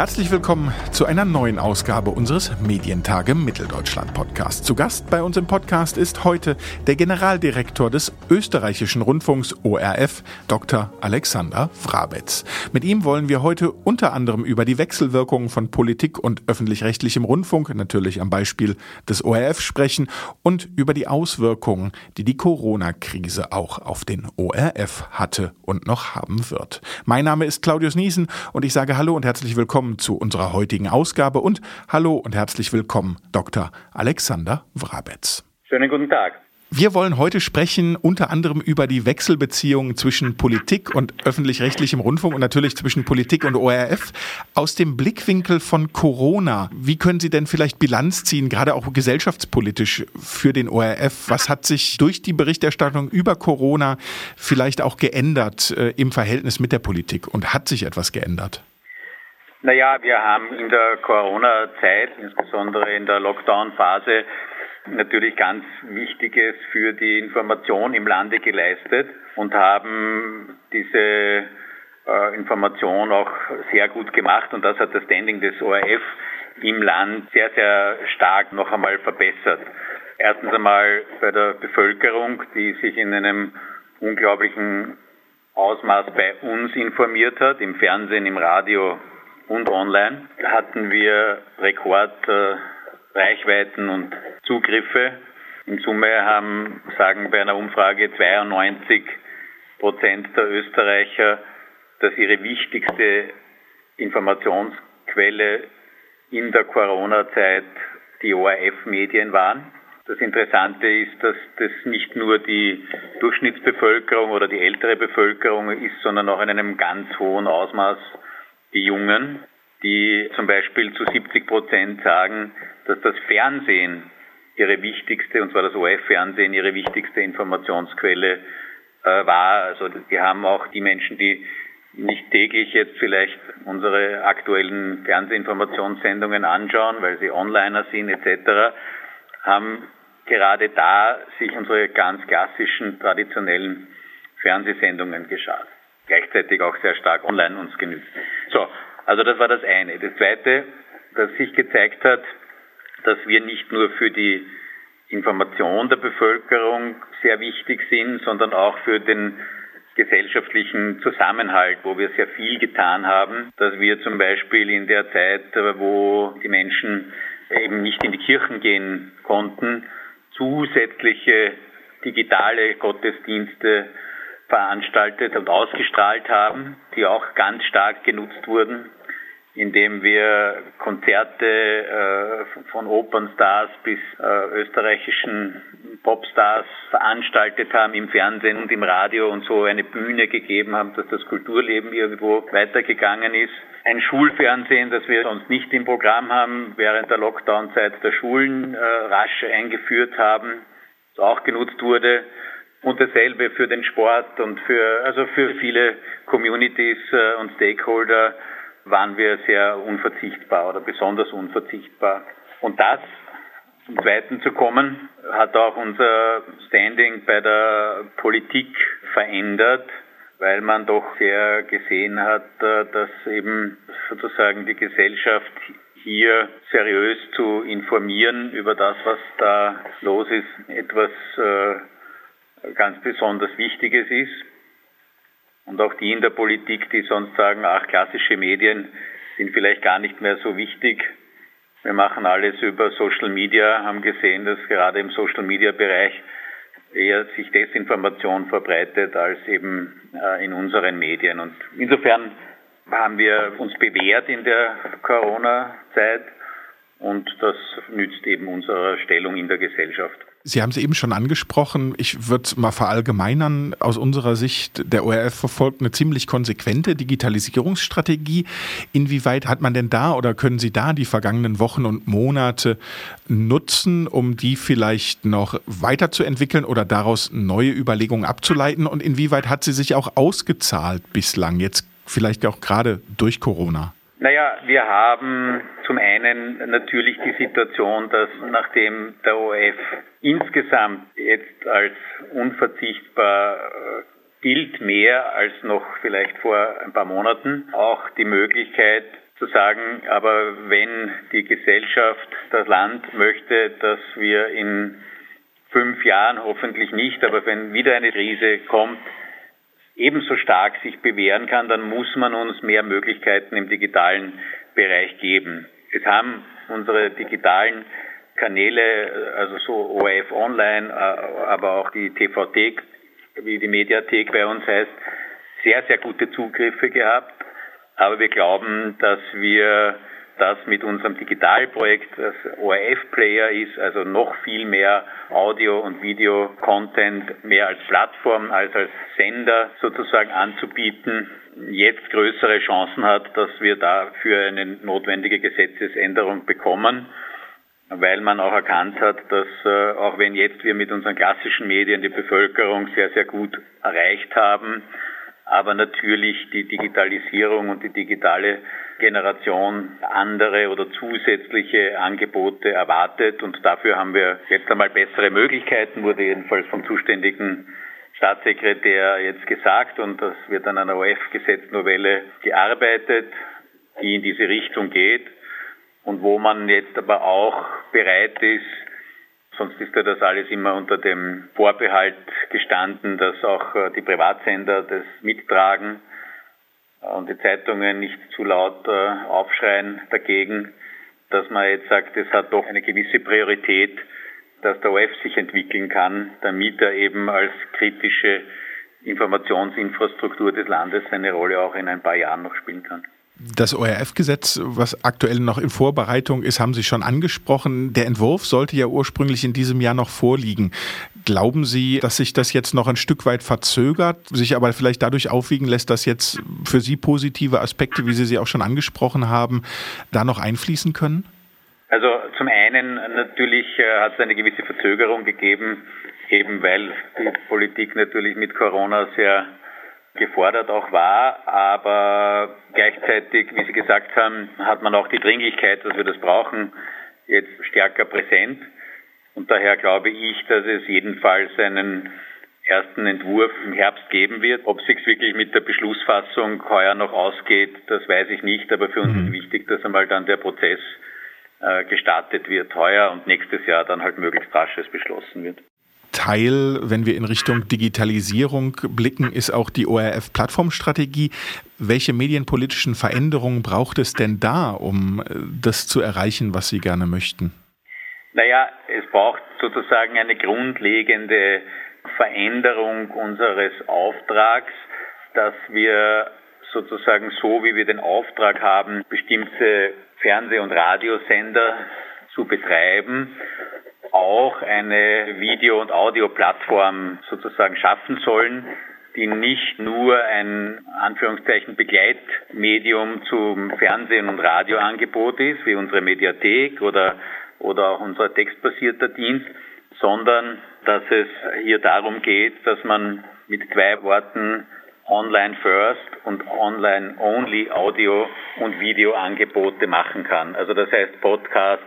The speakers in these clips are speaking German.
Herzlich willkommen zu einer neuen Ausgabe unseres Medientage Mitteldeutschland Podcast. Zu Gast bei uns im Podcast ist heute der Generaldirektor des österreichischen Rundfunks ORF, Dr. Alexander Frabetz. Mit ihm wollen wir heute unter anderem über die Wechselwirkungen von Politik und öffentlich-rechtlichem Rundfunk, natürlich am Beispiel des ORF sprechen und über die Auswirkungen, die die Corona-Krise auch auf den ORF hatte und noch haben wird. Mein Name ist Claudius Niesen und ich sage Hallo und herzlich willkommen willkommen zu unserer heutigen Ausgabe und hallo und herzlich willkommen, Dr. Alexander Wrabetz. Schönen guten Tag. Wir wollen heute sprechen unter anderem über die Wechselbeziehungen zwischen Politik und öffentlich-rechtlichem Rundfunk und natürlich zwischen Politik und ORF aus dem Blickwinkel von Corona. Wie können Sie denn vielleicht Bilanz ziehen, gerade auch gesellschaftspolitisch für den ORF? Was hat sich durch die Berichterstattung über Corona vielleicht auch geändert äh, im Verhältnis mit der Politik und hat sich etwas geändert? Naja, wir haben in der Corona-Zeit, insbesondere in der Lockdown-Phase, natürlich ganz Wichtiges für die Information im Lande geleistet und haben diese äh, Information auch sehr gut gemacht und das hat das Standing des ORF im Land sehr, sehr stark noch einmal verbessert. Erstens einmal bei der Bevölkerung, die sich in einem unglaublichen Ausmaß bei uns informiert hat, im Fernsehen, im Radio, und online hatten wir Rekordreichweiten äh, und Zugriffe. In Summe haben, sagen bei einer Umfrage 92 Prozent der Österreicher, dass ihre wichtigste Informationsquelle in der Corona-Zeit die ORF-Medien waren. Das Interessante ist, dass das nicht nur die Durchschnittsbevölkerung oder die ältere Bevölkerung ist, sondern auch in einem ganz hohen Ausmaß die Jungen, die zum Beispiel zu 70 Prozent sagen, dass das Fernsehen ihre wichtigste, und zwar das ORF-Fernsehen, ihre wichtigste Informationsquelle äh, war. Also wir haben auch die Menschen, die nicht täglich jetzt vielleicht unsere aktuellen Fernsehinformationssendungen anschauen, weil sie Onliner sind etc., haben gerade da sich unsere ganz klassischen, traditionellen Fernsehsendungen geschaut gleichzeitig auch sehr stark online uns genützt. So, also das war das eine. Das zweite, dass sich gezeigt hat, dass wir nicht nur für die Information der Bevölkerung sehr wichtig sind, sondern auch für den gesellschaftlichen Zusammenhalt, wo wir sehr viel getan haben, dass wir zum Beispiel in der Zeit, wo die Menschen eben nicht in die Kirchen gehen konnten, zusätzliche digitale Gottesdienste veranstaltet und ausgestrahlt haben, die auch ganz stark genutzt wurden, indem wir Konzerte äh, von Opernstars bis äh, österreichischen Popstars veranstaltet haben im Fernsehen und im Radio und so eine Bühne gegeben haben, dass das Kulturleben irgendwo weitergegangen ist. Ein Schulfernsehen, das wir sonst nicht im Programm haben, während der Lockdown-Zeit der Schulen äh, rasch eingeführt haben, das auch genutzt wurde. Und dasselbe für den Sport und für, also für viele Communities äh, und Stakeholder waren wir sehr unverzichtbar oder besonders unverzichtbar. Und das, zum Zweiten zu kommen, hat auch unser Standing bei der Politik verändert, weil man doch sehr gesehen hat, äh, dass eben sozusagen die Gesellschaft hier seriös zu informieren über das, was da los ist, etwas äh, ganz besonders Wichtiges ist. Und auch die in der Politik, die sonst sagen, ach, klassische Medien sind vielleicht gar nicht mehr so wichtig. Wir machen alles über Social Media, haben gesehen, dass gerade im Social Media Bereich eher sich Desinformation verbreitet als eben äh, in unseren Medien. Und insofern haben wir uns bewährt in der Corona-Zeit und das nützt eben unserer Stellung in der Gesellschaft. Sie haben es eben schon angesprochen. Ich würde mal verallgemeinern. Aus unserer Sicht, der ORF verfolgt eine ziemlich konsequente Digitalisierungsstrategie. Inwieweit hat man denn da oder können Sie da die vergangenen Wochen und Monate nutzen, um die vielleicht noch weiterzuentwickeln oder daraus neue Überlegungen abzuleiten? Und inwieweit hat sie sich auch ausgezahlt bislang, jetzt vielleicht auch gerade durch Corona? Naja, wir haben zum einen natürlich die Situation, dass nachdem der ORF insgesamt jetzt als unverzichtbar äh, gilt, mehr als noch vielleicht vor ein paar Monaten, auch die Möglichkeit zu sagen, aber wenn die Gesellschaft, das Land möchte, dass wir in fünf Jahren hoffentlich nicht, aber wenn wieder eine Krise kommt, ebenso stark sich bewähren kann, dann muss man uns mehr Möglichkeiten im digitalen Bereich geben. Es haben unsere digitalen Kanäle, also so ORF Online, äh, aber auch die TVT, wie die Mediathek bei uns heißt, sehr, sehr gute Zugriffe gehabt. Aber wir glauben, dass wir das mit unserem Digitalprojekt, das ORF-Player ist, also noch viel mehr Audio- und Video-Content mehr als Plattform, als als Sender sozusagen anzubieten, jetzt größere Chancen hat, dass wir dafür eine notwendige Gesetzesänderung bekommen weil man auch erkannt hat, dass äh, auch wenn jetzt wir mit unseren klassischen Medien die Bevölkerung sehr, sehr gut erreicht haben, aber natürlich die Digitalisierung und die digitale Generation andere oder zusätzliche Angebote erwartet. Und dafür haben wir jetzt einmal bessere Möglichkeiten, wurde jedenfalls vom zuständigen Staatssekretär jetzt gesagt. Und das wird an einer OF-Gesetznovelle gearbeitet, die in diese Richtung geht und wo man jetzt aber auch bereit ist, sonst ist ja das alles immer unter dem Vorbehalt gestanden, dass auch äh, die Privatsender das mittragen und die Zeitungen nicht zu laut äh, aufschreien dagegen, dass man jetzt sagt, es hat doch eine gewisse Priorität, dass der OF sich entwickeln kann, damit er eben als kritische Informationsinfrastruktur des Landes seine Rolle auch in ein paar Jahren noch spielen kann. Das ORF-Gesetz, was aktuell noch in Vorbereitung ist, haben Sie schon angesprochen. Der Entwurf sollte ja ursprünglich in diesem Jahr noch vorliegen. Glauben Sie, dass sich das jetzt noch ein Stück weit verzögert, sich aber vielleicht dadurch aufwiegen lässt, dass jetzt für Sie positive Aspekte, wie Sie sie auch schon angesprochen haben, da noch einfließen können? Also zum einen natürlich äh, hat es eine gewisse Verzögerung gegeben, eben weil die Politik natürlich mit Corona sehr gefordert auch war, aber gleichzeitig, wie Sie gesagt haben, hat man auch die Dringlichkeit, dass wir das brauchen, jetzt stärker präsent. Und daher glaube ich, dass es jedenfalls einen ersten Entwurf im Herbst geben wird. Ob es sich wirklich mit der Beschlussfassung heuer noch ausgeht, das weiß ich nicht, aber für uns mhm. ist wichtig, dass einmal dann der Prozess äh, gestartet wird heuer und nächstes Jahr dann halt möglichst rasch es beschlossen wird. Teil, wenn wir in Richtung Digitalisierung blicken, ist auch die ORF-Plattformstrategie. Welche medienpolitischen Veränderungen braucht es denn da, um äh, das zu erreichen, was Sie gerne möchten? Naja, es braucht sozusagen eine grundlegende Veränderung unseres Auftrags, dass wir sozusagen so, wie wir den Auftrag haben, bestimmte Fernseh- und Radiosender zu betreiben, auch eine Video- und Audioplattform sozusagen schaffen sollen, die nicht nur ein Anführungszeichen Begleitmedium zum Fernsehen- und Radioangebot ist, wie unsere Mediathek oder, oder auch unser textbasierter Dienst, sondern dass es hier darum geht, dass man mit zwei Worten Online First und Online Only Audio und Videoangebote machen kann. Also das heißt Podcasts,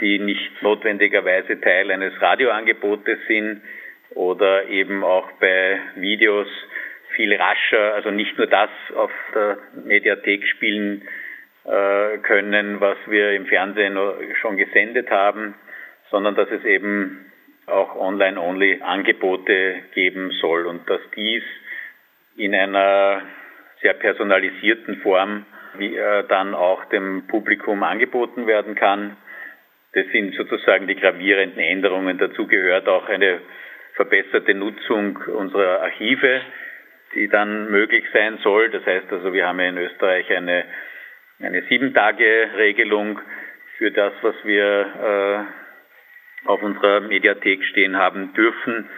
die nicht notwendigerweise Teil eines Radioangebotes sind oder eben auch bei Videos viel rascher, also nicht nur das auf der Mediathek spielen äh, können, was wir im Fernsehen schon gesendet haben, sondern dass es eben auch online-only Angebote geben soll und dass dies in einer sehr personalisierten Form wie, äh, dann auch dem Publikum angeboten werden kann. Das sind sozusagen die gravierenden Änderungen. Dazu gehört auch eine verbesserte Nutzung unserer Archive, die dann möglich sein soll. Das heißt also, wir haben in Österreich eine, eine Sieben-Tage-Regelung für das, was wir äh, auf unserer Mediathek stehen haben dürfen.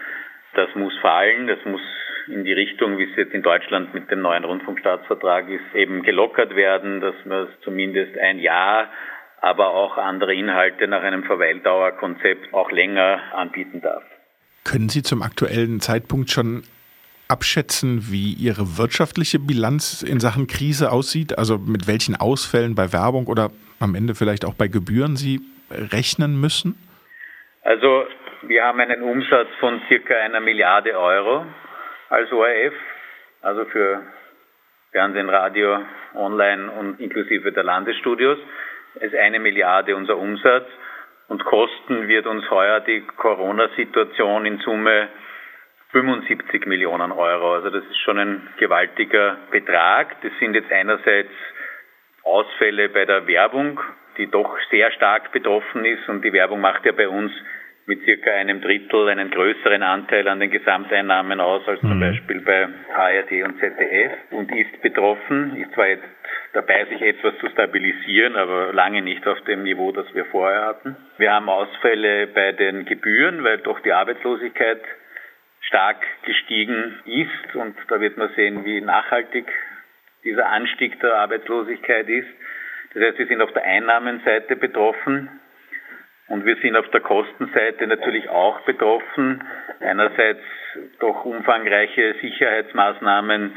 Das muss fallen, das muss in die Richtung, wie es jetzt in Deutschland mit dem neuen Rundfunkstaatsvertrag ist, eben gelockert werden, dass man es zumindest ein Jahr aber auch andere Inhalte nach einem Verweildauerkonzept auch länger anbieten darf. Können Sie zum aktuellen Zeitpunkt schon abschätzen, wie Ihre wirtschaftliche Bilanz in Sachen Krise aussieht? Also mit welchen Ausfällen bei Werbung oder am Ende vielleicht auch bei Gebühren Sie rechnen müssen? Also wir haben einen Umsatz von circa einer Milliarde Euro als ORF, also für Fernsehen, Radio, Online und inklusive der Landesstudios. Ist eine Milliarde unser Umsatz und kosten wird uns heuer die Corona-Situation in Summe 75 Millionen Euro. Also das ist schon ein gewaltiger Betrag. Das sind jetzt einerseits Ausfälle bei der Werbung, die doch sehr stark betroffen ist und die Werbung macht ja bei uns mit circa einem Drittel einen größeren Anteil an den Gesamteinnahmen aus als zum mhm. Beispiel bei ARD und ZDF und ist betroffen, ist zwar jetzt dabei, sich etwas zu stabilisieren, aber lange nicht auf dem Niveau, das wir vorher hatten. Wir haben Ausfälle bei den Gebühren, weil doch die Arbeitslosigkeit stark gestiegen ist und da wird man sehen, wie nachhaltig dieser Anstieg der Arbeitslosigkeit ist. Das heißt, wir sind auf der Einnahmenseite betroffen und wir sind auf der Kostenseite natürlich auch betroffen. Einerseits doch umfangreiche Sicherheitsmaßnahmen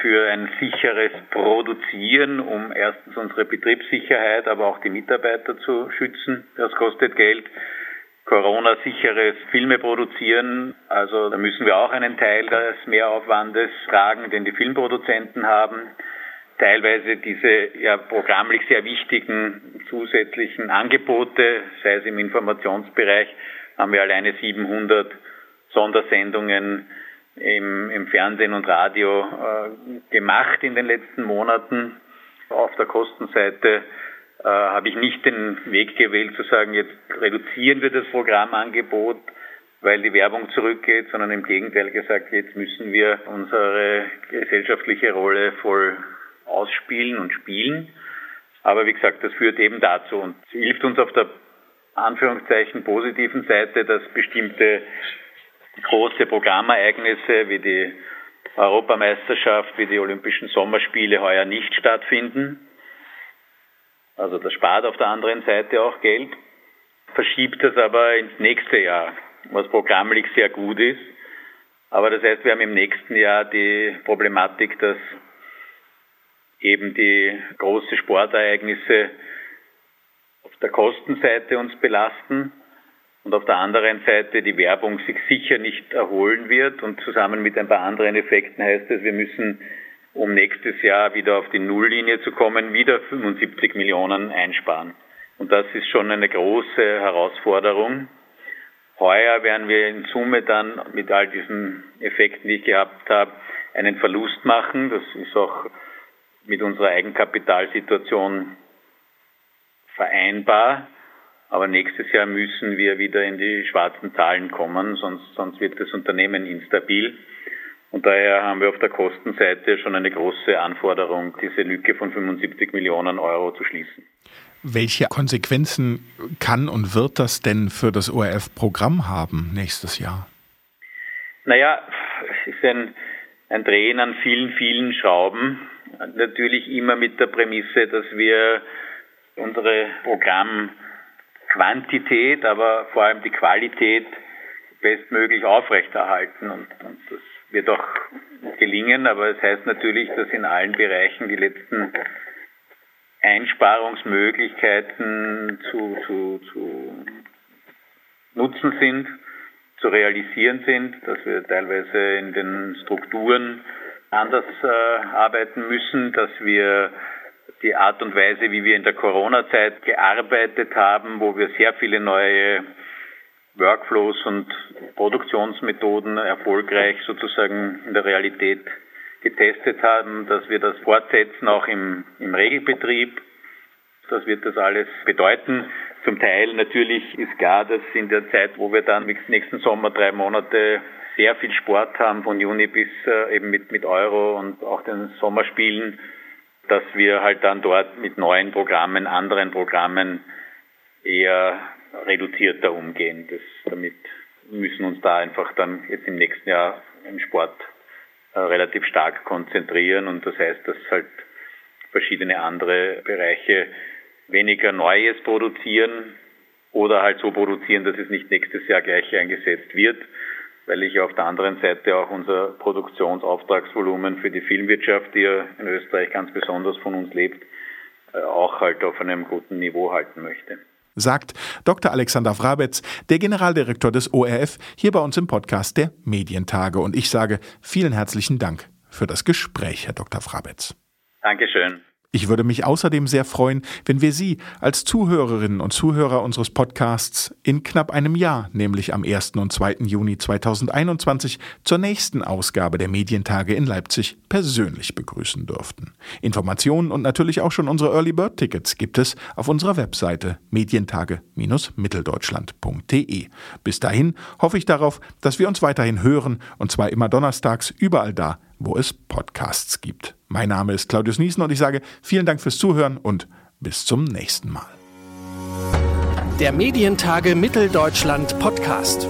für ein sicheres Produzieren, um erstens unsere Betriebssicherheit, aber auch die Mitarbeiter zu schützen. Das kostet Geld. Corona-sicheres Filme produzieren. Also da müssen wir auch einen Teil des Mehraufwandes tragen, den die Filmproduzenten haben. Teilweise diese ja programmlich sehr wichtigen zusätzlichen Angebote, sei es im Informationsbereich, haben wir alleine 700 Sondersendungen im, im Fernsehen und Radio äh, gemacht in den letzten Monaten. Auf der Kostenseite äh, habe ich nicht den Weg gewählt zu sagen, jetzt reduzieren wir das Programmangebot, weil die Werbung zurückgeht, sondern im Gegenteil gesagt, jetzt müssen wir unsere gesellschaftliche Rolle voll ausspielen und spielen. Aber wie gesagt, das führt eben dazu und hilft uns auf der Anführungszeichen positiven Seite, dass bestimmte große Programmereignisse wie die Europameisterschaft, wie die Olympischen Sommerspiele heuer nicht stattfinden. Also das spart auf der anderen Seite auch Geld, verschiebt das aber ins nächste Jahr, was programmlich sehr gut ist. Aber das heißt, wir haben im nächsten Jahr die Problematik, dass eben die großen Sportereignisse auf der Kostenseite uns belasten und auf der anderen Seite die Werbung sich sicher nicht erholen wird und zusammen mit ein paar anderen Effekten heißt es, wir müssen, um nächstes Jahr wieder auf die Nulllinie zu kommen, wieder 75 Millionen einsparen. Und das ist schon eine große Herausforderung. Heuer werden wir in Summe dann mit all diesen Effekten, die ich gehabt habe, einen Verlust machen. Das ist auch mit unserer Eigenkapitalsituation vereinbar. Aber nächstes Jahr müssen wir wieder in die schwarzen Zahlen kommen, sonst, sonst wird das Unternehmen instabil. Und daher haben wir auf der Kostenseite schon eine große Anforderung, diese Lücke von 75 Millionen Euro zu schließen. Welche Konsequenzen kann und wird das denn für das ORF-Programm haben nächstes Jahr? Naja, es ist ein, ein Drehen an vielen, vielen Schrauben. Natürlich immer mit der Prämisse, dass wir unsere Programm Quantität, aber vor allem die Qualität bestmöglich aufrechterhalten. Und, und das wird auch gelingen, aber es das heißt natürlich, dass in allen Bereichen die letzten Einsparungsmöglichkeiten zu, zu, zu nutzen sind, zu realisieren sind, dass wir teilweise in den Strukturen anders äh, arbeiten müssen, dass wir die Art und Weise, wie wir in der Corona-Zeit gearbeitet haben, wo wir sehr viele neue Workflows und Produktionsmethoden erfolgreich sozusagen in der Realität getestet haben, dass wir das fortsetzen auch im, im Regelbetrieb. Das wird das alles bedeuten. Zum Teil natürlich ist klar, dass in der Zeit, wo wir dann nächsten Sommer drei Monate sehr viel Sport haben, von Juni bis äh, eben mit, mit Euro und auch den Sommerspielen, dass wir halt dann dort mit neuen Programmen, anderen Programmen eher reduzierter umgehen. Das, damit müssen uns da einfach dann jetzt im nächsten Jahr im Sport äh, relativ stark konzentrieren und das heißt, dass halt verschiedene andere Bereiche weniger Neues produzieren oder halt so produzieren, dass es nicht nächstes Jahr gleich eingesetzt wird weil ich auf der anderen Seite auch unser Produktionsauftragsvolumen für die Filmwirtschaft, die ja in Österreich ganz besonders von uns lebt, äh, auch halt auf einem guten Niveau halten möchte. Sagt Dr. Alexander Frabetz, der Generaldirektor des ORF, hier bei uns im Podcast der Medientage. Und ich sage vielen herzlichen Dank für das Gespräch, Herr Dr. Frabetz. Dankeschön. Ich würde mich außerdem sehr freuen, wenn wir Sie als Zuhörerinnen und Zuhörer unseres Podcasts in knapp einem Jahr, nämlich am 1. und 2. Juni 2021, zur nächsten Ausgabe der Medientage in Leipzig persönlich begrüßen dürften. Informationen und natürlich auch schon unsere Early Bird Tickets gibt es auf unserer Webseite medientage-mitteldeutschland.de. Bis dahin hoffe ich darauf, dass wir uns weiterhin hören und zwar immer donnerstags überall da, wo es Podcasts gibt. Mein Name ist Claudius Niesen und ich sage vielen Dank fürs Zuhören und bis zum nächsten Mal. Der Medientage Mitteldeutschland Podcast.